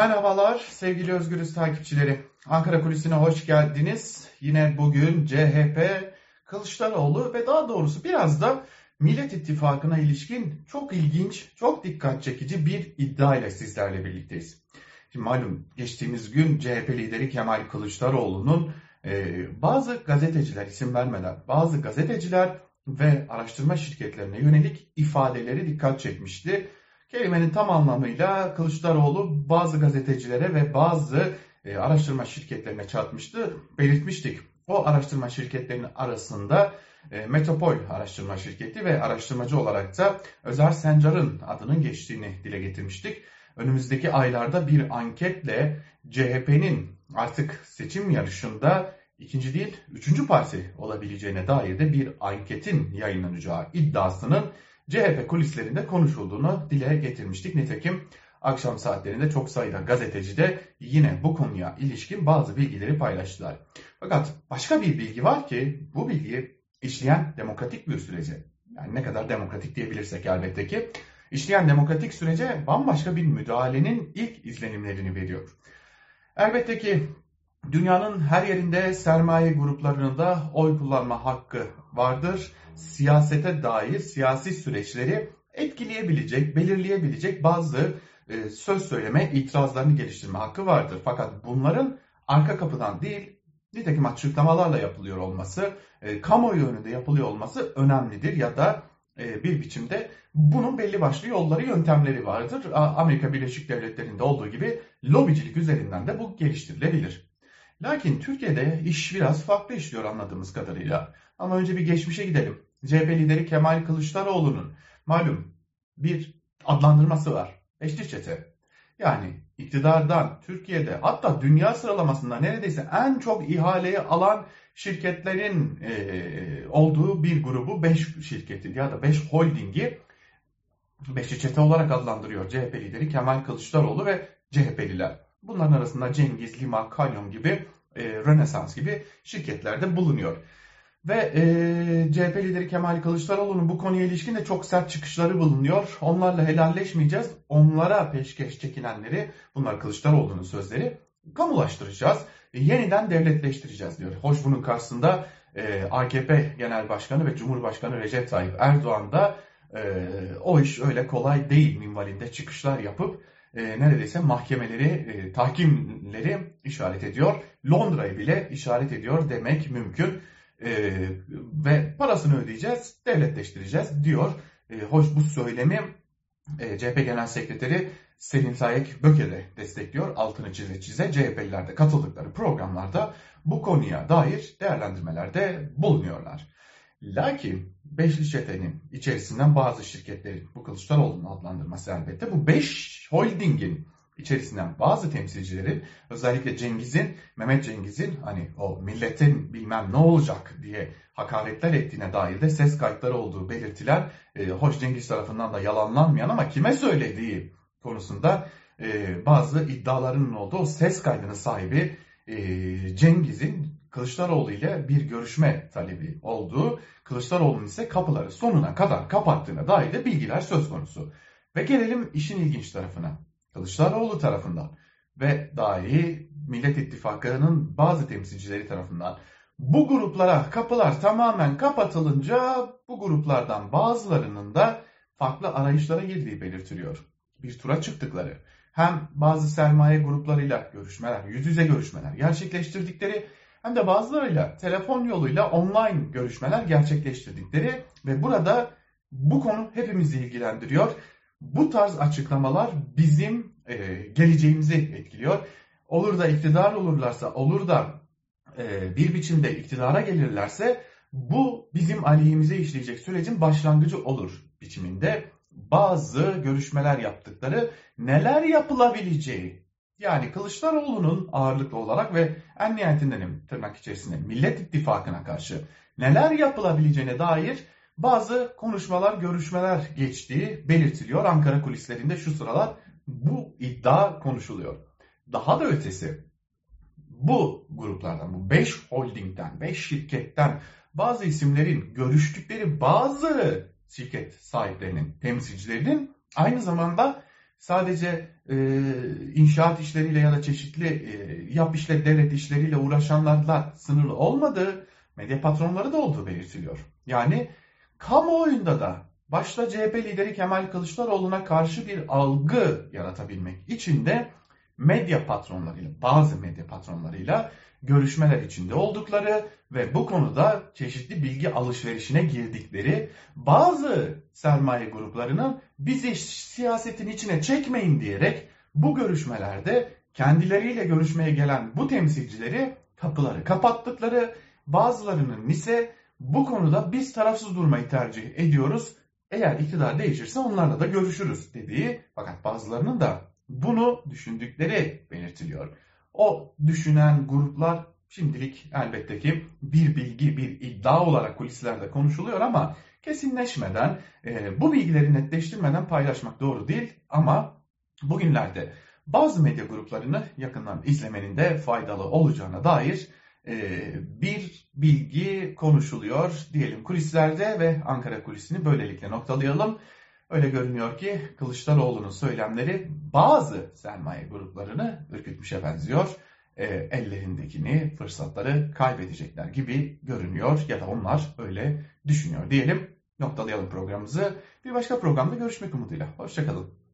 Merhabalar sevgili Özgürüz takipçileri. Ankara Kulisi'ne hoş geldiniz. Yine bugün CHP, Kılıçdaroğlu ve daha doğrusu biraz da Millet İttifakı'na ilişkin çok ilginç, çok dikkat çekici bir iddia ile sizlerle birlikteyiz. Şimdi malum geçtiğimiz gün CHP lideri Kemal Kılıçdaroğlu'nun e, bazı gazeteciler isim vermeden bazı gazeteciler ve araştırma şirketlerine yönelik ifadeleri dikkat çekmişti. Kelimenin tam anlamıyla Kılıçdaroğlu bazı gazetecilere ve bazı e, araştırma şirketlerine çarpmıştı. Belirtmiştik. O araştırma şirketlerinin arasında e, Metropol araştırma şirketi ve araştırmacı olarak da Özer Sencar'ın adının geçtiğini dile getirmiştik. Önümüzdeki aylarda bir anketle CHP'nin artık seçim yarışında ikinci değil üçüncü parti olabileceğine dair de bir anketin yayınlanacağı iddiasının CHP kulislerinde konuşulduğunu dile getirmiştik. Nitekim akşam saatlerinde çok sayıda gazeteci de yine bu konuya ilişkin bazı bilgileri paylaştılar. Fakat başka bir bilgi var ki bu bilgiyi işleyen demokratik bir sürece, yani ne kadar demokratik diyebilirsek elbette ki, işleyen demokratik sürece bambaşka bir müdahalenin ilk izlenimlerini veriyor. Elbette ki dünyanın her yerinde sermaye gruplarının da oy kullanma hakkı vardır siyasete dair siyasi süreçleri etkileyebilecek, belirleyebilecek bazı e, söz söyleme, itirazlarını geliştirme hakkı vardır. Fakat bunların arka kapıdan değil, nitekim açıklamalarla yapılıyor olması, e, kamuoyu önünde yapılıyor olması önemlidir ya da e, bir biçimde bunun belli başlı yolları, yöntemleri vardır. Amerika Birleşik Devletleri'nde olduğu gibi lobicilik üzerinden de bu geliştirilebilir. Lakin Türkiye'de iş biraz farklı işliyor anladığımız kadarıyla. Ama önce bir geçmişe gidelim. CHP lideri Kemal Kılıçdaroğlu'nun malum bir adlandırması var. Beşli çete. Yani iktidardan Türkiye'de hatta dünya sıralamasında neredeyse en çok ihaleyi alan şirketlerin e, olduğu bir grubu 5 şirketi ya da 5 holdingi Beşli çete olarak adlandırıyor CHP lideri Kemal Kılıçdaroğlu ve CHP'liler. Bunların arasında Cengiz, Lima, Kalyon gibi, e, Rönesans gibi şirketlerde bulunuyor. Ve e, CHP lideri Kemal Kılıçdaroğlu'nun bu konuya ilişkin de çok sert çıkışları bulunuyor. Onlarla helalleşmeyeceğiz. Onlara peşkeş çekilenleri, bunlar Kılıçdaroğlu'nun sözleri, kamulaştıracağız. E, yeniden devletleştireceğiz diyor. Hoş bunun karşısında e, AKP Genel Başkanı ve Cumhurbaşkanı Recep Tayyip Erdoğan da e, o iş öyle kolay değil minvalinde çıkışlar yapıp e, neredeyse mahkemeleri, e, tahkimleri işaret ediyor. Londra'yı bile işaret ediyor demek mümkün e, ve parasını ödeyeceğiz, devletleştireceğiz diyor. E, hoş bu söylemi e, CHP Genel Sekreteri Selim Sayek Böke de destekliyor. Altını çize çize CHP'liler katıldıkları programlarda bu konuya dair değerlendirmelerde bulunuyorlar. Lakin Beşli Çete'nin içerisinden bazı şirketlerin bu Kılıçdaroğlu'nun adlandırması elbette bu 5 holdingin içerisinden bazı temsilcilerin özellikle Cengiz'in, Mehmet Cengiz'in hani o milletin bilmem ne olacak diye hakaretler ettiğine dair de ses kayıtları olduğu belirtiler e, hoş Cengiz tarafından da yalanlanmayan ama kime söylediği konusunda e, bazı iddialarının olduğu ses kaydının sahibi e, Cengiz'in Kılıçdaroğlu ile bir görüşme talebi olduğu, Kılıçdaroğlu'nun ise kapıları sonuna kadar kapattığına dair de bilgiler söz konusu. Ve gelelim işin ilginç tarafına. Kılıçdaroğlu tarafından ve dahi Millet İttifakı'nın bazı temsilcileri tarafından bu gruplara kapılar tamamen kapatılınca bu gruplardan bazılarının da farklı arayışlara girdiği belirtiliyor. Bir tura çıktıkları, hem bazı sermaye gruplarıyla görüşmeler, yüz yüze görüşmeler gerçekleştirdikleri hem de bazılarıyla telefon yoluyla online görüşmeler gerçekleştirdikleri ve burada bu konu hepimizi ilgilendiriyor. Bu tarz açıklamalar bizim e, geleceğimizi etkiliyor. Olur da iktidar olurlarsa, olur da e, bir biçimde iktidara gelirlerse bu bizim aleyhimize işleyecek sürecin başlangıcı olur biçiminde bazı görüşmeler yaptıkları, neler yapılabileceği yani Kılıçdaroğlu'nun ağırlıklı olarak ve en nihayetinden tırnak içerisinde Millet İttifakı'na karşı neler yapılabileceğine dair bazı konuşmalar, görüşmeler geçtiği belirtiliyor. Ankara kulislerinde şu sıralar bu iddia konuşuluyor. Daha da ötesi bu gruplardan, bu 5 holdingden, 5 şirketten bazı isimlerin görüştükleri bazı şirket sahiplerinin, temsilcilerinin aynı zamanda sadece e, inşaat işleriyle ya da çeşitli e, yap işle devlet işleriyle uğraşanlarla sınırlı olmadığı, medya patronları da olduğu belirtiliyor. Yani kamuoyunda da başta CHP lideri Kemal Kılıçdaroğlu'na karşı bir algı yaratabilmek için de medya patronlarıyla, bazı medya patronlarıyla görüşmeler içinde oldukları ve bu konuda çeşitli bilgi alışverişine girdikleri bazı sermaye gruplarının bizi siyasetin içine çekmeyin diyerek bu görüşmelerde kendileriyle görüşmeye gelen bu temsilcileri kapıları kapattıkları, bazılarının ise bu konuda biz tarafsız durmayı tercih ediyoruz. Eğer iktidar değişirse onlarla da görüşürüz dediği fakat bazılarının da bunu düşündükleri belirtiliyor. O düşünen gruplar şimdilik elbette ki bir bilgi, bir iddia olarak kulislerde konuşuluyor ama kesinleşmeden, e, bu bilgileri netleştirmeden paylaşmak doğru değil ama bugünlerde bazı medya gruplarını yakından izlemenin de faydalı olacağına dair e, bir bilgi konuşuluyor diyelim kulislerde ve Ankara kulisini böylelikle noktalayalım. Öyle görünüyor ki Kılıçdaroğlu'nun söylemleri bazı sermaye gruplarını ürkütmüşe benziyor. E, ellerindekini, fırsatları kaybedecekler gibi görünüyor ya da onlar öyle düşünüyor diyelim. Noktalayalım programımızı. Bir başka programda görüşmek umuduyla. Hoşçakalın.